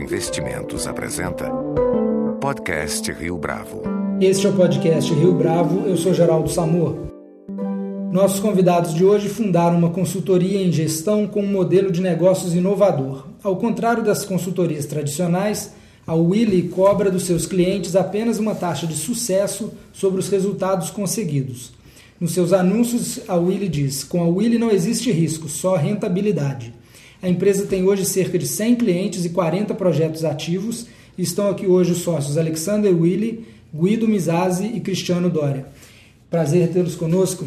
Investimentos apresenta Podcast Rio Bravo. Este é o podcast Rio Bravo, eu sou Geraldo Samor. Nossos convidados de hoje fundaram uma consultoria em gestão com um modelo de negócios inovador. Ao contrário das consultorias tradicionais, a Willy cobra dos seus clientes apenas uma taxa de sucesso sobre os resultados conseguidos. Nos seus anúncios, a Willy diz: com a Willy não existe risco, só rentabilidade. A empresa tem hoje cerca de 100 clientes e 40 projetos ativos. E estão aqui hoje os sócios Alexander Willy, Guido Mizazzi e Cristiano Dória. Prazer tê-los conosco.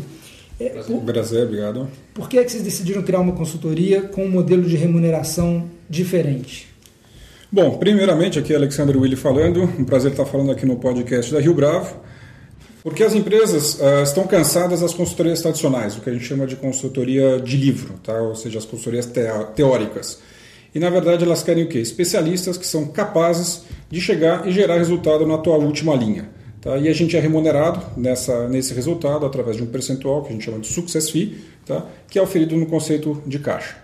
É, prazer, Prazer, obrigado. Por que, é que vocês decidiram criar uma consultoria com um modelo de remuneração diferente? Bom, primeiramente aqui é Alexander Willy falando, um prazer estar falando aqui no podcast da Rio Bravo. Porque as empresas uh, estão cansadas das consultorias tradicionais, o que a gente chama de consultoria de livro, tá? ou seja, as consultorias teóricas. E na verdade elas querem o quê? Especialistas que são capazes de chegar e gerar resultado na tua última linha. Tá? E a gente é remunerado nessa, nesse resultado através de um percentual que a gente chama de success fee, tá? que é oferido no conceito de caixa.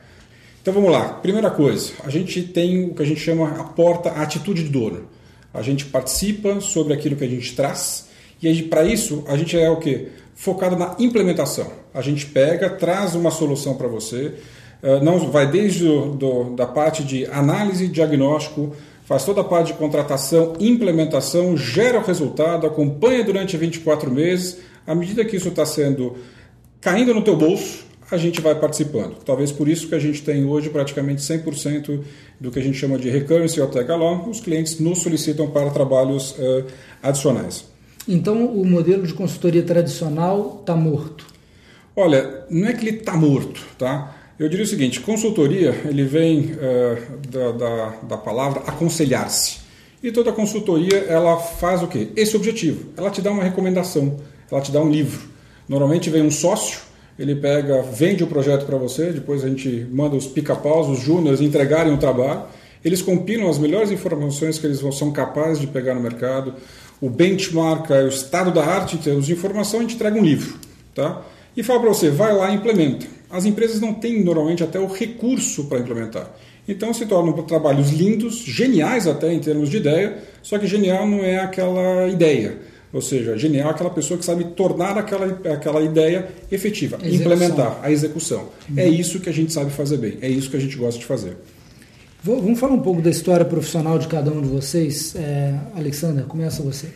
Então vamos lá. Primeira coisa, a gente tem o que a gente chama a porta, a atitude de dono. A gente participa sobre aquilo que a gente traz e para isso, a gente é o quê? Focado na implementação. A gente pega, traz uma solução para você, eh, não vai desde do, do, da parte de análise diagnóstico, faz toda a parte de contratação, implementação, gera o resultado, acompanha durante 24 meses. À medida que isso está sendo caindo no teu bolso, a gente vai participando. Talvez por isso que a gente tem hoje praticamente 100% do que a gente chama de recurrence ou tag along, os clientes nos solicitam para trabalhos uh, adicionais. Então o modelo de consultoria tradicional está morto? Olha, não é que ele está morto, tá? Eu diria o seguinte: consultoria ele vem uh, da, da, da palavra aconselhar-se. E toda consultoria ela faz o quê? Esse objetivo. Ela te dá uma recomendação, ela te dá um livro. Normalmente vem um sócio, ele pega, vende o projeto para você, depois a gente manda os pica-paus, os júniores entregarem o trabalho. Eles compilam as melhores informações que eles são capazes de pegar no mercado, o benchmark, o estado da arte em termos de informação, a gente entrega um livro. Tá? E fala para você, vai lá e implementa. As empresas não têm normalmente até o recurso para implementar. Então se tornam trabalhos lindos, geniais até em termos de ideia, só que genial não é aquela ideia. Ou seja, genial é aquela pessoa que sabe tornar aquela, aquela ideia efetiva, implementar a execução. É uhum. É isso que a gente sabe fazer bem, é isso que a gente gosta de fazer. Vamos falar um pouco da história profissional de cada um de vocês. É, Alexandre, começa você.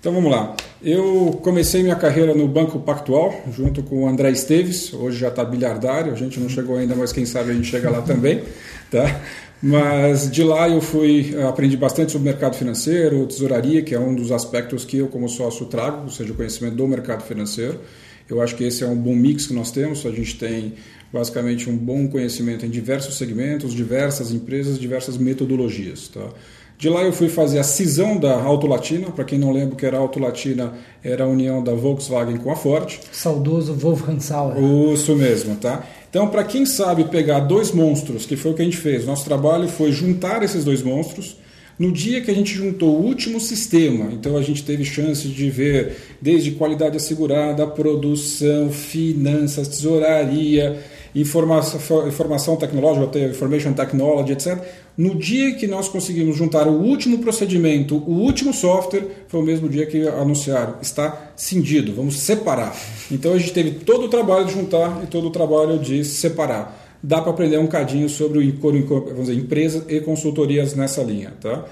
Então vamos lá. Eu comecei minha carreira no Banco Pactual, junto com o André Esteves, hoje já está bilhardário, a gente não chegou ainda, mas quem sabe a gente chega lá também. Tá? Mas de lá eu fui, aprendi bastante sobre mercado financeiro, tesouraria, que é um dos aspectos que eu como sócio trago, ou seja, o conhecimento do mercado financeiro. Eu acho que esse é um bom mix que nós temos. A gente tem basicamente um bom conhecimento em diversos segmentos, diversas empresas, diversas metodologias. Tá? De lá eu fui fazer a cisão da Auto Latina, para quem não lembra que era Auto Latina, era a união da Volkswagen com a Ford. Saudoso Wolfgang Sauer. Isso mesmo, tá? Então, para quem sabe pegar dois monstros, que foi o que a gente fez, nosso trabalho foi juntar esses dois monstros, no dia que a gente juntou o último sistema, então a gente teve chance de ver desde qualidade assegurada, produção, finanças, tesouraria, informação, informação tecnológica, information technology, etc. No dia que nós conseguimos juntar o último procedimento, o último software, foi o mesmo dia que anunciaram, está cindido, vamos separar. Então a gente teve todo o trabalho de juntar e todo o trabalho de separar. Dá para aprender um cadinho sobre dizer, empresas e consultorias nessa linha. Tá?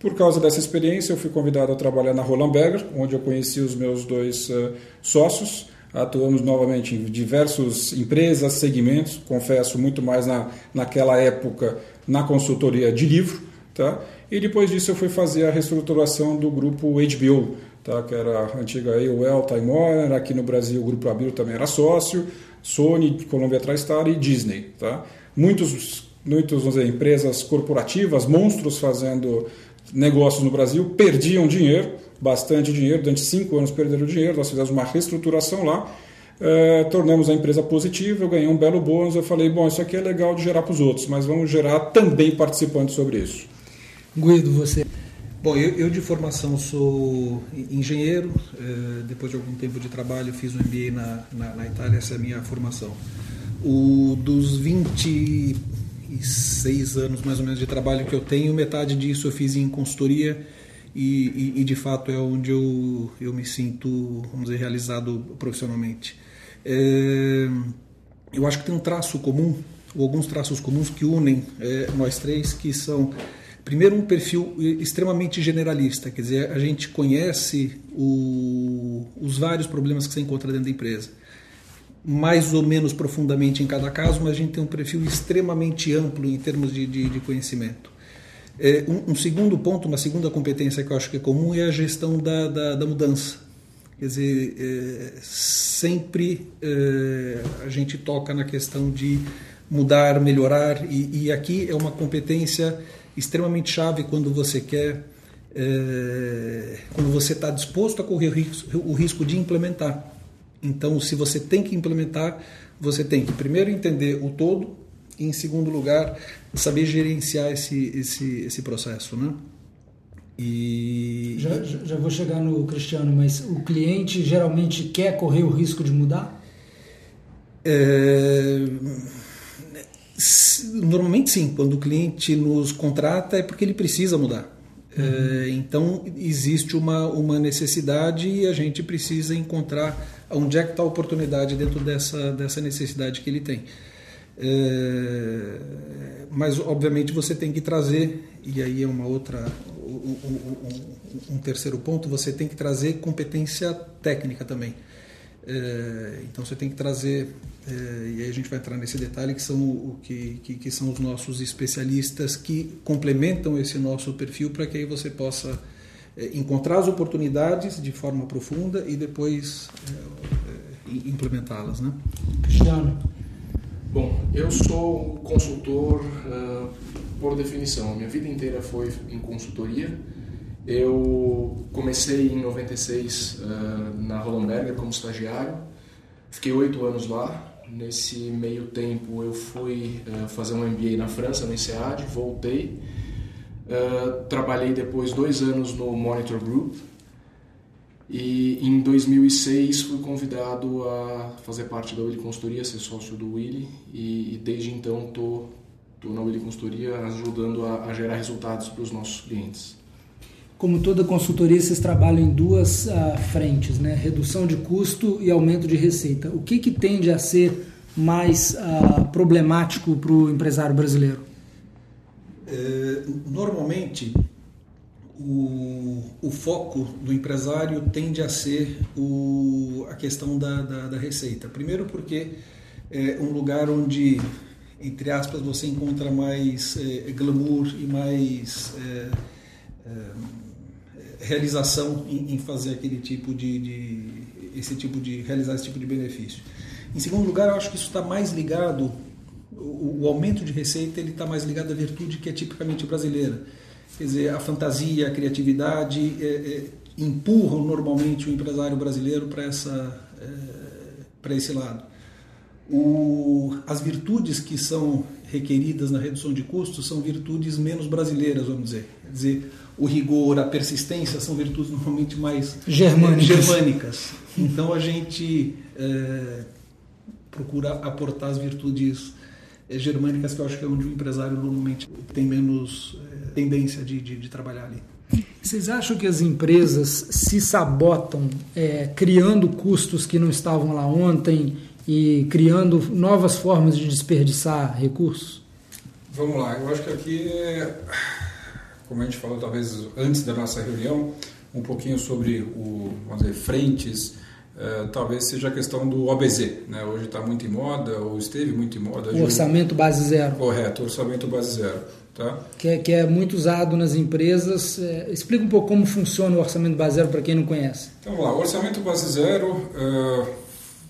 Por causa dessa experiência, eu fui convidado a trabalhar na Roland Berger, onde eu conheci os meus dois uh, sócios. Atuamos novamente em diversas empresas, segmentos, confesso muito mais na, naquela época na consultoria de livro. Tá? E depois disso eu fui fazer a reestruturação do grupo HBO, tá? que era a antiga AOL, Time Warner, aqui no Brasil o grupo Abir também era sócio, Sony, Columbia TriStar e Disney. Tá? Muitos, dizer, empresas corporativas, monstros fazendo negócios no Brasil, perdiam dinheiro, bastante dinheiro, durante cinco anos perderam dinheiro, nós fizemos uma reestruturação lá, eh, tornamos a empresa positiva, eu ganhei um belo bônus, eu falei, bom, isso aqui é legal de gerar para os outros, mas vamos gerar também participando sobre isso. Guido, você... Bom, eu, eu, de formação sou engenheiro, eh, depois de algum tempo de trabalho fiz um MBA na, na, na Itália, essa é a minha formação. O, dos 20 36 anos mais ou menos de trabalho que eu tenho, metade disso eu fiz em consultoria e, e, e de fato é onde eu, eu me sinto, vamos dizer, realizado profissionalmente. É, eu acho que tem um traço comum, ou alguns traços comuns que unem é, nós três, que são Primeiro, um perfil extremamente generalista, quer dizer, a gente conhece o, os vários problemas que você encontra dentro da empresa, mais ou menos profundamente em cada caso, mas a gente tem um perfil extremamente amplo em termos de, de, de conhecimento. É, um, um, segundo ponto, uma segunda competência que eu acho que é comum é a gestão da, da, da mudança. Quer dizer, é, sempre é, a gente toca na questão de mudar, melhorar, e, e aqui é uma competência extremamente chave quando você quer, é, quando você está disposto a correr o risco, o risco de implementar. Então, se você tem que implementar, você tem que primeiro entender o todo e, em segundo lugar, saber gerenciar esse, esse, esse processo, né? E... Já, já vou chegar no Cristiano, mas o cliente geralmente quer correr o risco de mudar? É Normalmente sim, quando o cliente nos contrata é porque ele precisa mudar. Uhum. É, então existe uma, uma necessidade e a gente precisa encontrar onde é que está a oportunidade dentro dessa, dessa necessidade que ele tem. É, mas obviamente você tem que trazer, e aí é uma outra, um, um, um terceiro ponto, você tem que trazer competência técnica também. É, então você tem que trazer, é, e aí a gente vai entrar nesse detalhe, que são, o, que, que, que são os nossos especialistas que complementam esse nosso perfil para que aí você possa encontrar as oportunidades de forma profunda e depois implementá-las. Né? Cristiano. Bom, eu sou consultor uh, por definição. A minha vida inteira foi em consultoria eu comecei em 96 uh, eh, na Rollenberger como estagiário, fiquei oito anos lá. Nesse meio tempo eu fui uh, fazer um MBA na França, no INSEAD, voltei. Trabalhei depois dois anos no Monitor Group e em 2006 fui convidado a fazer parte da Willy Consultoria, ser sócio do Willy e, e desde então estou na Willy Consultoria ajudando a, a gerar resultados para os nossos clientes como toda consultoria, vocês trabalham em duas uh, frentes, né? redução de custo e aumento de receita. O que, que tende a ser mais uh, problemático para o empresário brasileiro? É, normalmente, o, o, foco do empresário tende a ser o, a questão da, da, da, receita. Primeiro, porque é um lugar onde, entre aspas, você encontra mais é, glamour e mais. É, é realização em, em fazer aquele tipo de, de, esse tipo de realizar esse tipo de benefício. Em segundo lugar, eu acho que isso está mais ligado o, o, aumento de receita ele está mais ligado à virtude que é tipicamente brasileira. Quer dizer, a fantasia, a criatividade é, é, empurram normalmente o empresário brasileiro para essa é, para esse lado. O, as virtudes que são requeridas na redução de custos são virtudes menos brasileiras, vamos dizer. Quer dizer, o rigor, a persistência são virtudes normalmente mais germânicas. germânicas. Então a gente é, procura aportar as virtudes é, germânicas, que eu acho que é onde o empresário normalmente tem menos é, tendência de, de, de, trabalhar ali. Vocês acham que as empresas se sabotam é, criando custos que não estavam lá ontem e criando novas formas de desperdiçar recursos? Vamos lá, eu acho que aqui é como a gente falou talvez antes da nossa reunião, um pouquinho sobre o, vamos dizer, frentes, uh, talvez seja a questão do OBZ, né? Hoje está muito em moda, ou esteve muito em moda. O orçamento base zero. Correto, orçamento base zero. Tá? Que, é, que é muito usado nas empresas. É, explica um pouco como funciona o orçamento base zero para quem não conhece. Então vamos lá, o orçamento base zero, uh,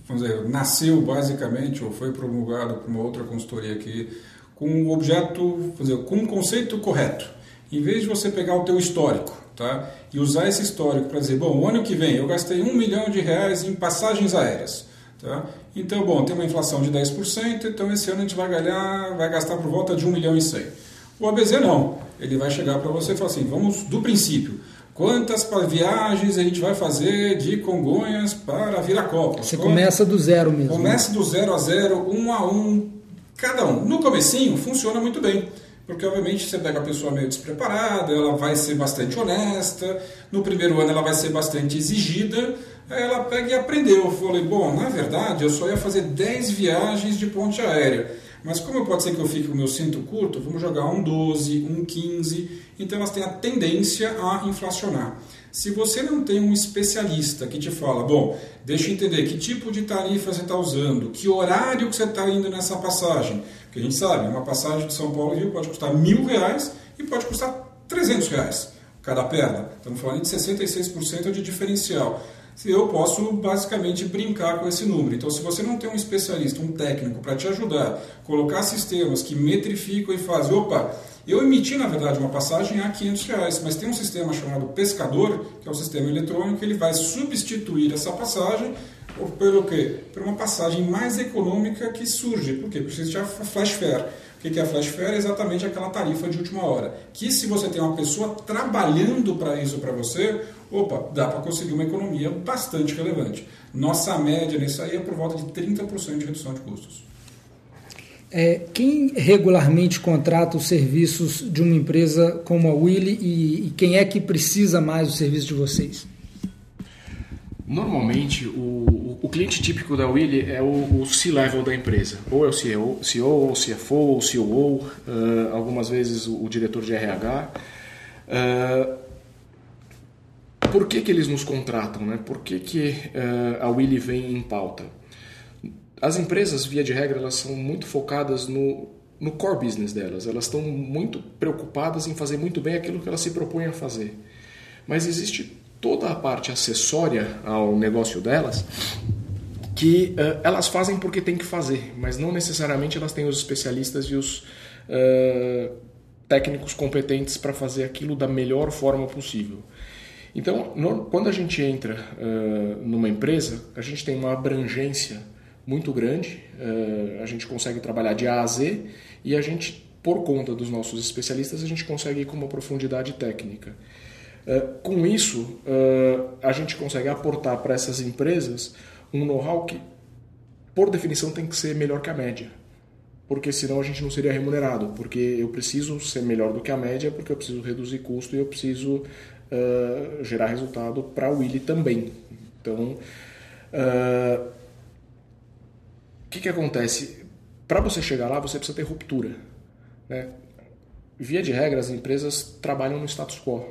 vamos dizer, nasceu basicamente, ou foi promulgado por uma outra consultoria aqui, com um objeto, vamos dizer, com um conceito correto em vez de você pegar o teu histórico tá? e usar esse histórico para dizer, bom, o ano que vem eu gastei um milhão de reais em passagens aéreas. Tá? Então, bom, tem uma inflação de 10%, então esse ano a gente vai, ganhar, vai gastar por volta de 1 milhão e 100. O ABZ não. Ele vai chegar para você e falar assim, vamos do princípio. Quantas viagens a gente vai fazer de Congonhas para Viracopos? Você começa do zero mesmo. Começa do zero a zero, um a um, Cada um. No comecinho funciona muito bem. Porque, obviamente, você pega a pessoa meio despreparada, ela vai ser bastante honesta, no primeiro ano ela vai ser bastante exigida, aí ela pega e aprendeu. Eu falei, bom, na verdade, eu só ia fazer 10 viagens de ponte aérea. Mas como pode ser que eu fique com o meu cinto curto, vamos jogar um 12, um 15, então elas têm a tendência a inflacionar. Se você não tem um especialista que te fala, bom, deixa eu entender que tipo de tarifa você está usando, que horário que você está indo nessa passagem, porque a gente sabe, uma passagem de São Paulo Rio pode custar mil reais e pode custar 300 reais cada perna. Estamos falando de 66% de diferencial. Eu posso basicamente brincar com esse número. Então, se você não tem um especialista, um técnico para te ajudar, colocar sistemas que metrificam e fazem, opa, eu emiti, na verdade, uma passagem a 500 reais, mas tem um sistema chamado Pescador, que é um sistema eletrônico, ele vai substituir essa passagem pelo quê? Por uma passagem mais econômica que surge. Por quê? Porque existe a flash fare. O que é a flash fare? É exatamente aquela tarifa de última hora. Que se você tem uma pessoa trabalhando para isso para você, opa, dá para conseguir uma economia bastante relevante. Nossa média nisso aí é por volta de 30% de redução de custos. É, quem regularmente contrata os serviços de uma empresa como a Willy e, e quem é que precisa mais do serviço de vocês? Normalmente, o, o cliente típico da Willy é o, o C-level da empresa. Ou é o CEO, CEO, CFO, ou COO, uh, algumas vezes o, o, diretor de RH. Uh, por que, que eles nos contratam? Né? Por que, que uh, a Willy vem em pauta? As empresas, via de regra, elas são muito focadas no, no core business delas. Elas estão muito preocupadas em fazer muito bem aquilo que elas se propõem a fazer. Mas existe toda a parte acessória ao negócio delas que uh, elas fazem porque tem que fazer, mas não necessariamente elas têm os especialistas e os uh, técnicos competentes para fazer aquilo da melhor forma possível. Então, no, quando a gente entra uh, numa empresa, a gente tem uma abrangência muito grande, uh, a gente consegue trabalhar de A a Z e a gente, por conta dos nossos especialistas, a gente consegue ir com uma profundidade técnica. Uh, com isso, uh, a gente consegue aportar para essas empresas um know-how que, por definição, tem que ser melhor que a média. Porque senão a gente não seria remunerado. Porque eu preciso ser melhor do que a média, porque eu preciso reduzir custo e eu preciso gerar resultado para a Willy também. Então, o que, que acontece? Para você chegar lá, você precisa ter ruptura. Né? Via de regra, as empresas trabalham no status quo.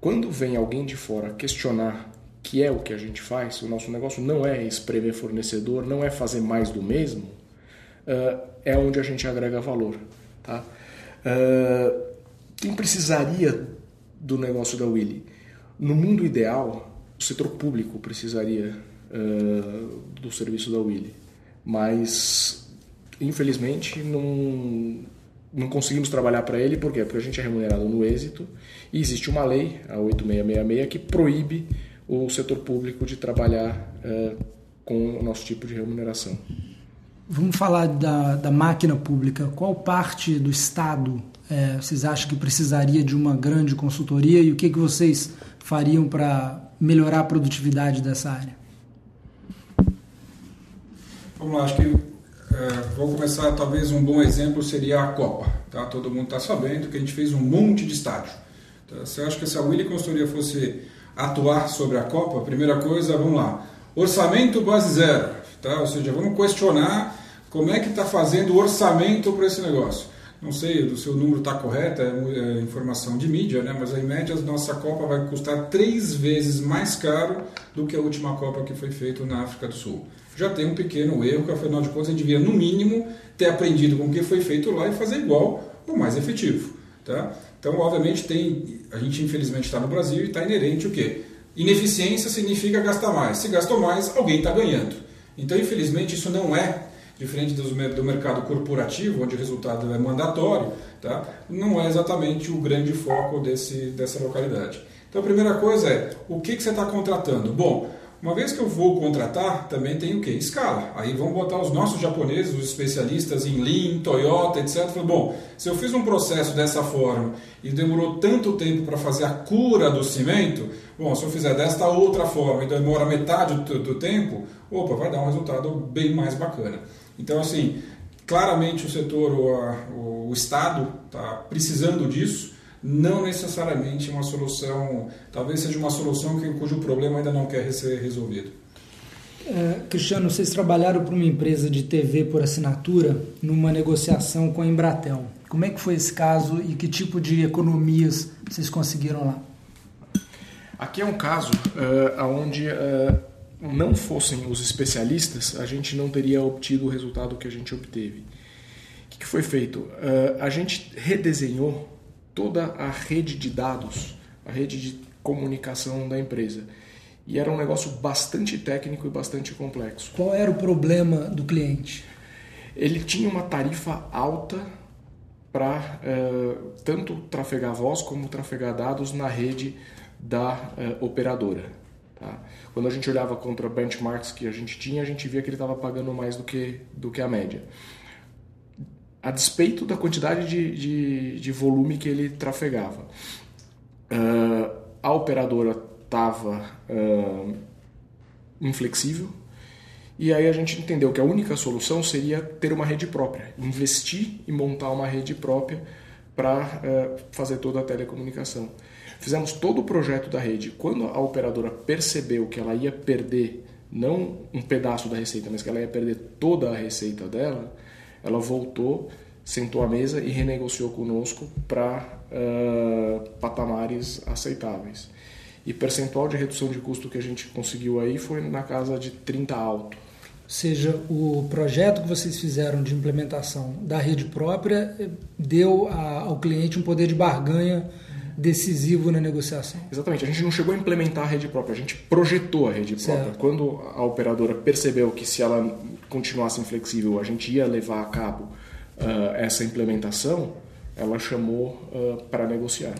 Quando vem alguém de fora questionar que é o que a gente faz, o nosso negócio não é espremer fornecedor, não é fazer mais do mesmo, uh, é onde a gente agrega valor. Tá? Uh, quem precisaria do negócio da Willy? No mundo ideal, o setor público precisaria uh, do serviço da Willy mas infelizmente não, não conseguimos trabalhar para ele, por quê? Porque a gente é remunerado no êxito e existe uma lei, a 8666, que proíbe o setor público de trabalhar é, com o nosso tipo de remuneração. Vamos falar da, da máquina pública. Qual parte do Estado é, vocês acham que precisaria de uma grande consultoria e o que, que vocês fariam para melhorar a produtividade dessa área? Vamos lá, acho que é, vou começar, talvez um bom exemplo seria a Copa. Tá? Todo mundo está sabendo que a gente fez um monte de estádio. Tá? Você acha que se a Willy Consultoria fosse atuar sobre a Copa, primeira coisa, vamos lá, orçamento base zero. Tá? Ou seja, vamos questionar como é que está fazendo o orçamento para esse negócio. Não sei se o número está correto, é, é, informação de mídia, né? mas em média a nossa Copa vai custar três vezes mais caro do que a última Copa que foi feita na África do Sul já tem um pequeno erro, que afinal de contas gente devia, no mínimo, ter aprendido com o que foi feito lá e fazer igual ou mais efetivo. Tá? Então, obviamente, tem, a gente infelizmente está no Brasil e está inerente o quê? Ineficiência significa gastar mais. Se gastou mais, alguém está ganhando. Então, infelizmente, isso não é diferente do, do mercado corporativo, onde o resultado é mandatório, tá? não é exatamente o grande foco desse, dessa localidade. Então, a primeira coisa é, o que, que você está contratando? Bom, uma vez que eu vou contratar, também tem o que? Escala. Aí vão botar os nossos japoneses, os especialistas em Lean, Toyota, etc. Bom, se eu fiz um processo dessa forma e demorou tanto tempo para fazer a cura do cimento, bom, se eu fizer desta outra forma e demora metade do, do tempo, opa, vai dar um resultado bem mais bacana. Então, assim, claramente o setor, o, o Estado está precisando disso, não necessariamente uma solução, talvez seja uma solução que, cujo problema ainda não quer ser resolvido. É, Cristiano, vocês trabalharam para uma empresa de TV por assinatura numa negociação com a Embratel. Como é que foi esse caso e que tipo de economias vocês conseguiram lá? Aqui é um caso uh, onde uh, não fossem os especialistas, a gente não teria obtido o resultado que a gente obteve. O que, que foi feito? Uh, a gente redesenhou toda a rede de dados, a rede de comunicação da empresa. E era um negócio bastante técnico e bastante complexo. Qual era o problema do cliente? Ele tinha uma tarifa alta para uh, tanto trafegar voz como trafegar dados na rede da uh, operadora. Tá? Quando a gente olhava contra benchmarks que a gente tinha, a gente via que ele estava pagando mais do que, do que a média. A despeito da quantidade de, de, de volume que ele trafegava. Uh, a operadora estava uh, inflexível, e aí a gente entendeu que a única solução seria ter uma rede própria, investir e montar uma rede própria para uh, fazer toda a telecomunicação. Fizemos todo o projeto da rede. Quando a operadora percebeu que ela ia perder não um pedaço da receita, mas que ela ia perder toda a receita dela, ela voltou, sentou à mesa e renegociou conosco para uh, patamares aceitáveis. E percentual de redução de custo que a gente conseguiu aí foi na casa de 30 alto. Ou seja, o projeto que vocês fizeram de implementação da rede própria eh, deu ao cliente um poder de barganha decisivo na negociação. Exatamente. A gente não chegou a implementar a rede própria, a gente projetou a rede própria. Certo. Quando a operadora percebeu que se ela continuasse inflexível, a gente ia levar a cabo uh, essa implementação, ela chamou uh, para negociar.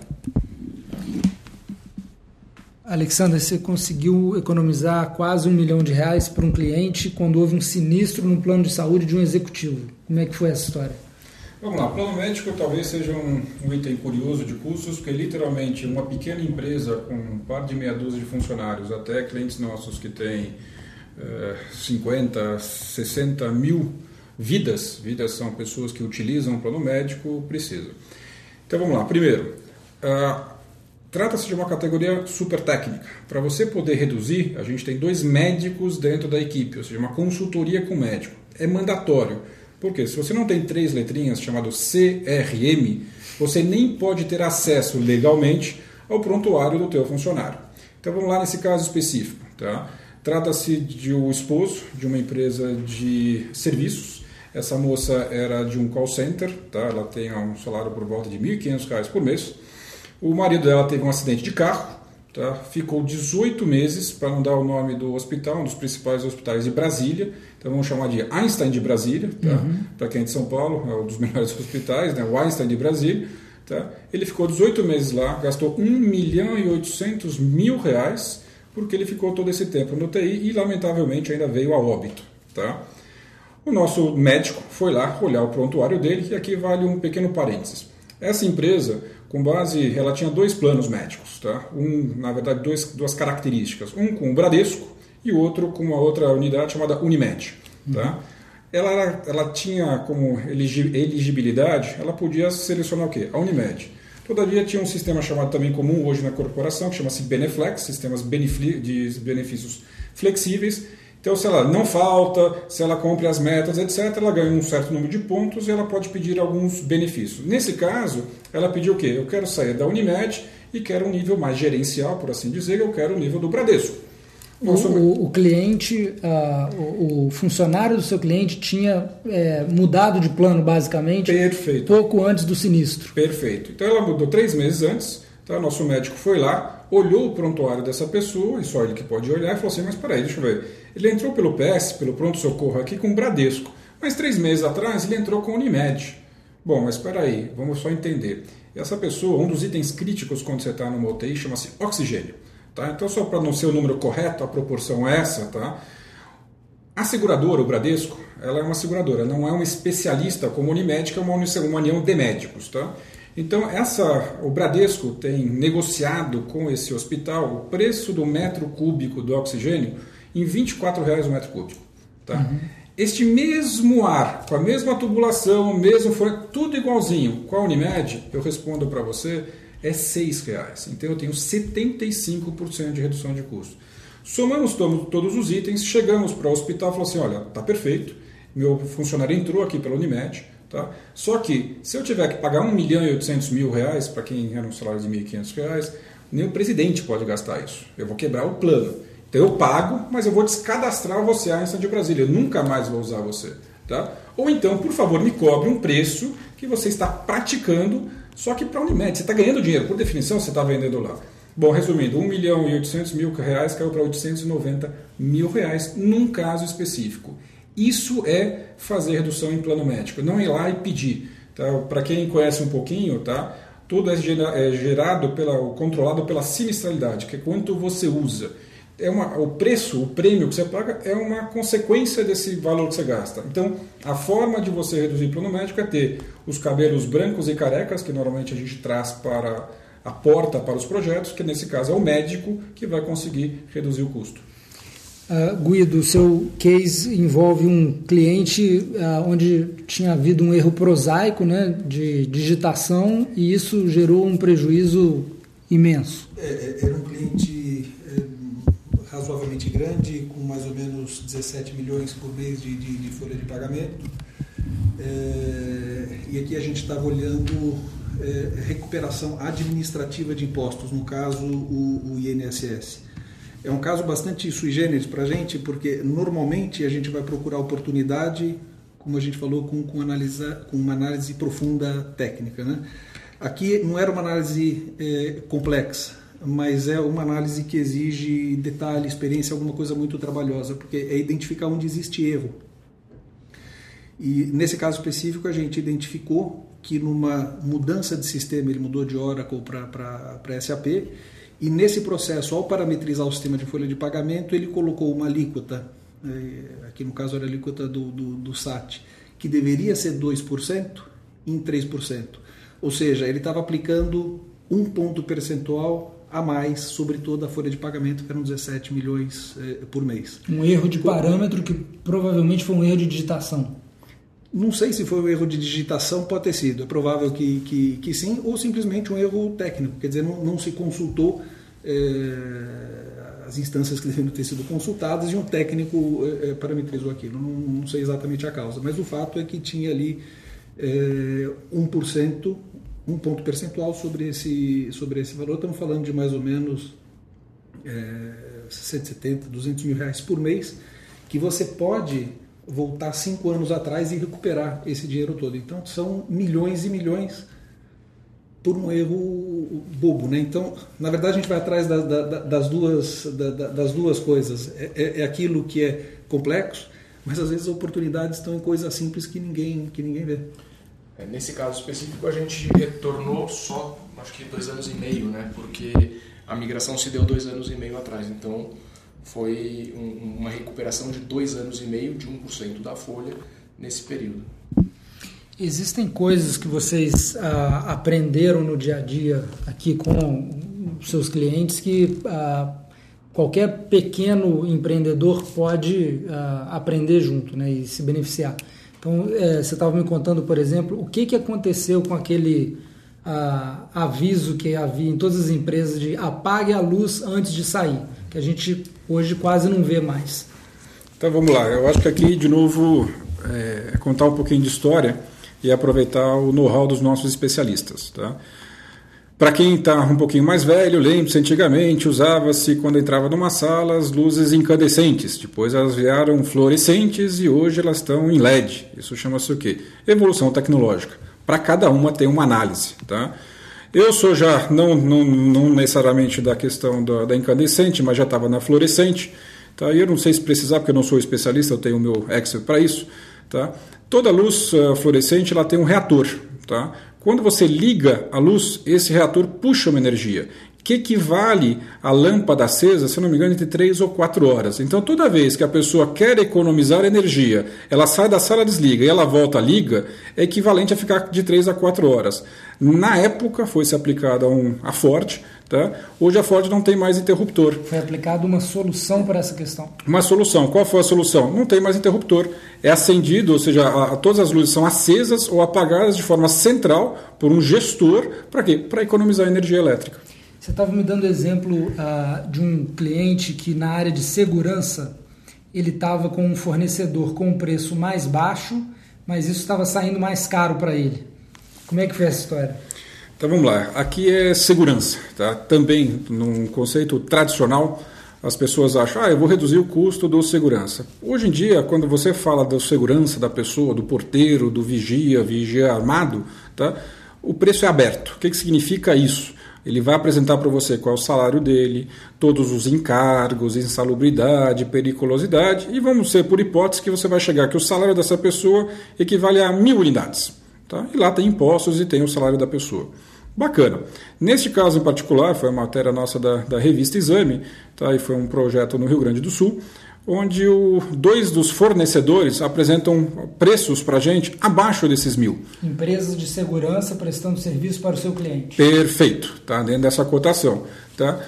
Alexandre, você conseguiu economizar quase um milhão de reais para um cliente quando houve um sinistro no plano de saúde de um executivo. Como é que foi essa história? Vamos lá, plano médico talvez seja um, um, item curioso de custos, porque literalmente uma pequena empresa com um par de meia dúzia de funcionários, até clientes nossos que têm 50, 60 mil vidas, vidas são pessoas que utilizam o plano médico, precisa. Então vamos lá, primeiro, uh, trata-se de uma categoria super técnica. Para você poder reduzir, a gente tem dois médicos dentro da equipe, ou seja, uma consultoria com médico. É mandatório porque se você não tem três letrinhas chamado CRM, você nem pode ter acesso legalmente ao prontuário do teu funcionário. Então vamos lá nesse caso específico. Tá? Trata-se de um esposo de uma empresa de serviços. Essa moça era de um call center, tá? ela tem um salário por volta de R$ 1.500 por mês. O marido dela teve um acidente de carro, tá? ficou 18 meses, para não dar o nome do hospital, um dos principais hospitais de Brasília, então vamos chamar de Einstein de Brasília, tá? uhum. para quem é de São Paulo, é um dos melhores hospitais, né? o Einstein de Brasília. Tá? Ele ficou 18 meses lá, gastou 1 milhão e 800 mil reais, porque ele ficou todo esse tempo no TI e, lamentavelmente, ainda veio a óbito. Tá? O nosso médico foi lá olhar o prontuário dele, e aqui vale um pequeno parênteses. Essa empresa, com base, ela tinha dois planos médicos, tá? Um, na verdade, dois, duas características. Um com o Bradesco e outro com uma outra unidade chamada Unimed. Tá? Ela, ela, ela tinha como elegibilidade, ela podia selecionar o quê? A Unimed. Todavia tinha um sistema chamado também comum hoje na corporação, que chama-se Beneflex, sistemas de benefícios flexíveis. Então, se ela não falta, se ela cumpre as metas, etc., ela ganha um certo número de pontos e ela pode pedir alguns benefícios. Nesse caso, ela pediu o quê? Eu quero sair da Unimed e quero um nível mais gerencial, por assim dizer, eu quero o nível do Bradesco. O, o, cliente, uh, o, o, funcionário do seu cliente tinha é, mudado de plano, basicamente, Perfeito. pouco antes do sinistro. Perfeito. Então ela mudou três meses antes, tá? nosso médico foi lá, olhou o prontuário dessa pessoa, e só ele que pode olhar, e falou assim: Mas peraí, deixa eu ver. Ele entrou pelo PS, pelo pronto-socorro aqui, com o Bradesco, mas três meses atrás ele entrou com o Unimed. Bom, mas espera aí, vamos só entender. Essa pessoa, um dos itens críticos quando você está numa UTI chama-se oxigênio. Tá? Então, só para não ser o número correto, a proporção é essa. Tá? A seguradora, o Bradesco, ela é uma seguradora, não é um especialista como a Unimed, que é uma, união de médicos. Tá? Então, essa, o Bradesco tem negociado com esse hospital o preço do metro cúbico do oxigênio em 24 reais o metro cúbico. Tá? Uhum. Este mesmo ar, com a mesma tubulação, mesmo foi tudo igualzinho, com a Unimed, eu respondo para você, é R$ reais. Então eu tenho 75% de redução de custo. Somamos todos os itens, chegamos para o hospital e falamos assim, olha, tá perfeito, meu funcionário entrou aqui pela Unimed, tá? Só que se eu tiver que pagar 1 milhão e 800 mil reais, para quem era um salário de 1.500 reais, nem o presidente pode gastar isso. Eu vou quebrar o plano. Então eu pago, mas eu vou descadastrar você a Einstein de Brasília. Eu nunca mais vou usar você. Tá? Ou então, por favor, me cobre um preço que você está praticando, só que para a Unimed. Você está ganhando dinheiro, por definição, você está vendendo lá. Bom, resumindo, 1 milhão e 800 mil reais caiu para 890 mil reais num caso específico. Isso é fazer redução em plano médico, não ir lá e pedir. Tá? Para quem conhece um pouquinho, tá? tudo é, é gerado, pela, controlado pela sinistralidade, que é quanto você usa. É uma, o preço, o prêmio que você paga é uma consequência desse valor que você gasta. Então, a forma de você reduzir plano médico é ter os cabelos brancos e carecas, que normalmente a gente traz para a porta para os projetos, que nesse caso é o médico que vai conseguir reduzir o custo. Uh, Guido, o seu case envolve um cliente uh, onde tinha havido um erro prosaico né, de digitação e isso gerou um prejuízo imenso. É, é era um cliente razoavelmente grande, com mais ou menos 17 milhões por mês de, de, de folha de pagamento. É, e aqui a gente estava olhando é, recuperação administrativa de impostos, no caso o, o INSS. É um caso bastante sui generis para a gente, porque normalmente a gente vai procurar oportunidade, como a gente falou, com, com, analisa, com uma análise profunda técnica. Né? Aqui não era uma análise é, complexa, mas é uma análise que exige detalhe, experiência, alguma coisa muito trabalhosa, porque é identificar onde existe erro. E nesse caso específico a gente identificou que numa mudança de sistema, ele mudou de Oracle para SAP, e nesse processo, ao parametrizar o sistema de folha de pagamento, ele colocou uma alíquota, é, aqui no caso era a alíquota do, do, do SAT, que deveria ser 2% em 3%. Ou seja, ele estava aplicando um ponto percentual a mais sobre toda a folha de pagamento, que eram 17 milhões é, por mês. Um erro de parâmetro que provavelmente foi um erro de digitação. Não sei se foi um erro de digitação, pode ter sido. É provável que, que, que sim, ou simplesmente um erro técnico. Quer dizer, não, não se consultou é, as instâncias que deveriam ter sido consultadas e um técnico é, parametrizou aquilo. Não, não, sei exatamente a causa, mas o fato é que tinha ali é, 1%, um ponto percentual sobre esse, sobre esse valor. Estamos falando de mais ou menos é, 170, 200 mil reais por mês, que você pode voltar cinco anos atrás e recuperar esse dinheiro todo. Então são milhões e milhões por um erro bobo, né? Então, na verdade, a gente vai atrás da, da, das, duas, da, das duas coisas. É, é, é, aquilo que é complexo, mas às vezes as oportunidades estão em coisas simples que ninguém, que ninguém vê. É, nesse caso específico, a gente retornou só, acho que dois anos e meio, né? Porque a migração se deu dois anos e meio atrás. Então, foi um, uma recuperação de dois anos e meio de 1% da folha nesse período. Existem coisas que vocês ah, aprenderam no dia a dia aqui com seus clientes que ah, qualquer pequeno empreendedor pode ah, aprender junto né, e se beneficiar. Então, é, você estava me contando, por exemplo, o que, que aconteceu com aquele ah, aviso que havia em todas as empresas de apague a luz antes de sair que a gente hoje quase não vê mais. Então vamos lá, eu acho que aqui de novo é contar um pouquinho de história e aproveitar o know-how dos nossos especialistas. Tá? Para quem está um pouquinho mais velho, lembre-se, antigamente usava-se, quando entrava numa sala, as luzes incandescentes. Depois elas vieram fluorescentes e hoje elas estão em LED. Isso chama-se o quê? Evolução tecnológica. Para cada uma tem uma análise. Tá? Eu sou já, não, não, não necessariamente da questão da, da incandescente, mas já estava na fluorescente. Tá? E eu não sei se precisar, porque eu não sou especialista, eu tenho o meu Excel para isso. Tá? Toda luz uh, fluorescente ela tem um reator. Tá? Quando você liga a luz, esse reator puxa uma energia que equivale à lâmpada acesa, se não me engano, entre 3 ou 4 horas. Então, toda vez que a pessoa quer economizar energia, ela sai da sala, desliga e ela volta, liga, é equivalente a ficar de 3 a 4 horas. Na época, foi-se aplicada um, a Forte, Tá? Hoje a Ford não tem mais interruptor. Foi aplicada uma solução para essa questão. Uma solução. Qual foi a solução? Não tem mais interruptor. É acendido, ou seja, a, a, todas as luzes são acesas ou apagadas de forma central por um gestor. Para quê? Para economizar energia elétrica. Você estava me dando exemplo uh, de um cliente que na área de segurança ele estava com um fornecedor com um preço mais baixo, mas isso estava saindo mais caro para ele. Como é que foi essa história? Então vamos lá. Aqui é segurança, tá? Também num conceito tradicional, as pessoas acham, ah, eu vou reduzir o custo do segurança. Hoje em dia, quando você fala da segurança da pessoa, do porteiro, do vigia, vigia armado, tá? O preço é aberto. O que, que significa isso? Ele vai apresentar para você qual é o salário dele, todos os encargos, insalubridade, periculosidade, e vamos ser por hipótese que você vai chegar que o salário dessa pessoa equivale a mil unidades. Tá? E lá tem impostos e tem o salário da pessoa. Bacana. Neste caso em particular, foi uma matéria nossa da, da revista Exame, tá? e foi um projeto no Rio Grande do Sul, onde o, dois dos fornecedores apresentam preços para a gente abaixo desses mil. Empresas de segurança prestando serviço para o seu cliente. Perfeito, tá? dentro dessa cotação. Tá?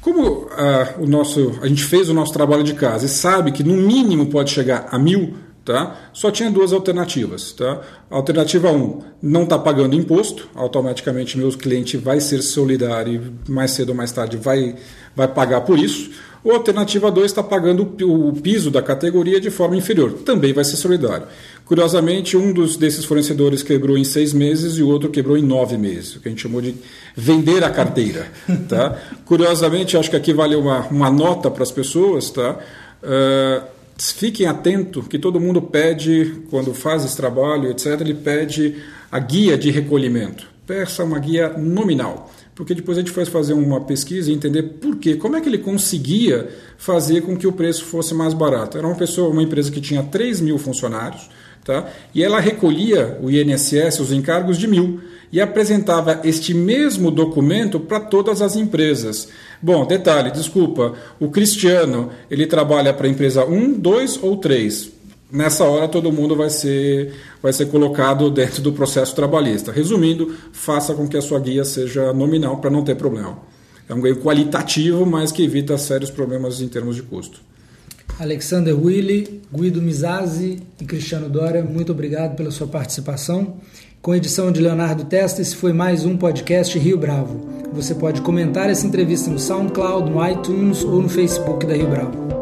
Como ah, o nosso, a gente fez o nosso trabalho de casa e sabe que no mínimo pode chegar a mil, Tá? Só tinha duas alternativas. Tá? Alternativa 1, um, não está pagando imposto, automaticamente meu cliente vai ser solidário e mais cedo ou mais tarde vai, vai pagar por isso. Ou alternativa 2 está pagando o piso da categoria de forma inferior, também vai ser solidário. Curiosamente, um dos, desses fornecedores quebrou em seis meses e o outro quebrou em nove meses, o que a gente chamou de vender a carteira. Tá? Curiosamente, acho que aqui vale uma, uma nota para as pessoas. Tá? Uh, fiquem atentos que todo mundo pede, quando faz esse trabalho, etc., ele pede a guia de recolhimento. Peça uma guia nominal porque depois a gente foi fazer uma pesquisa e entender por quê, como é que ele conseguia fazer com que o preço fosse mais barato. Era uma pessoa, uma empresa que tinha 3 mil funcionários, tá? e ela recolhia o INSS, os encargos de mil, e apresentava este mesmo documento para todas as empresas. Bom, detalhe, desculpa, o Cristiano, ele trabalha para a empresa 1, 2 ou 3 nessa hora todo mundo vai ser, vai ser colocado dentro do processo trabalhista. Resumindo, faça com que a sua guia seja nominal para não ter problema. É um ganho qualitativo, mas que evita sérios problemas em termos de custo. Alexander Willi, Guido Mizazzi e Cristiano Dória, muito obrigado pela sua participação. Com edição de Leonardo Testa, esse foi mais um podcast Rio Bravo. Você pode comentar essa entrevista no SoundCloud, no iTunes ou no Facebook da Rio Bravo.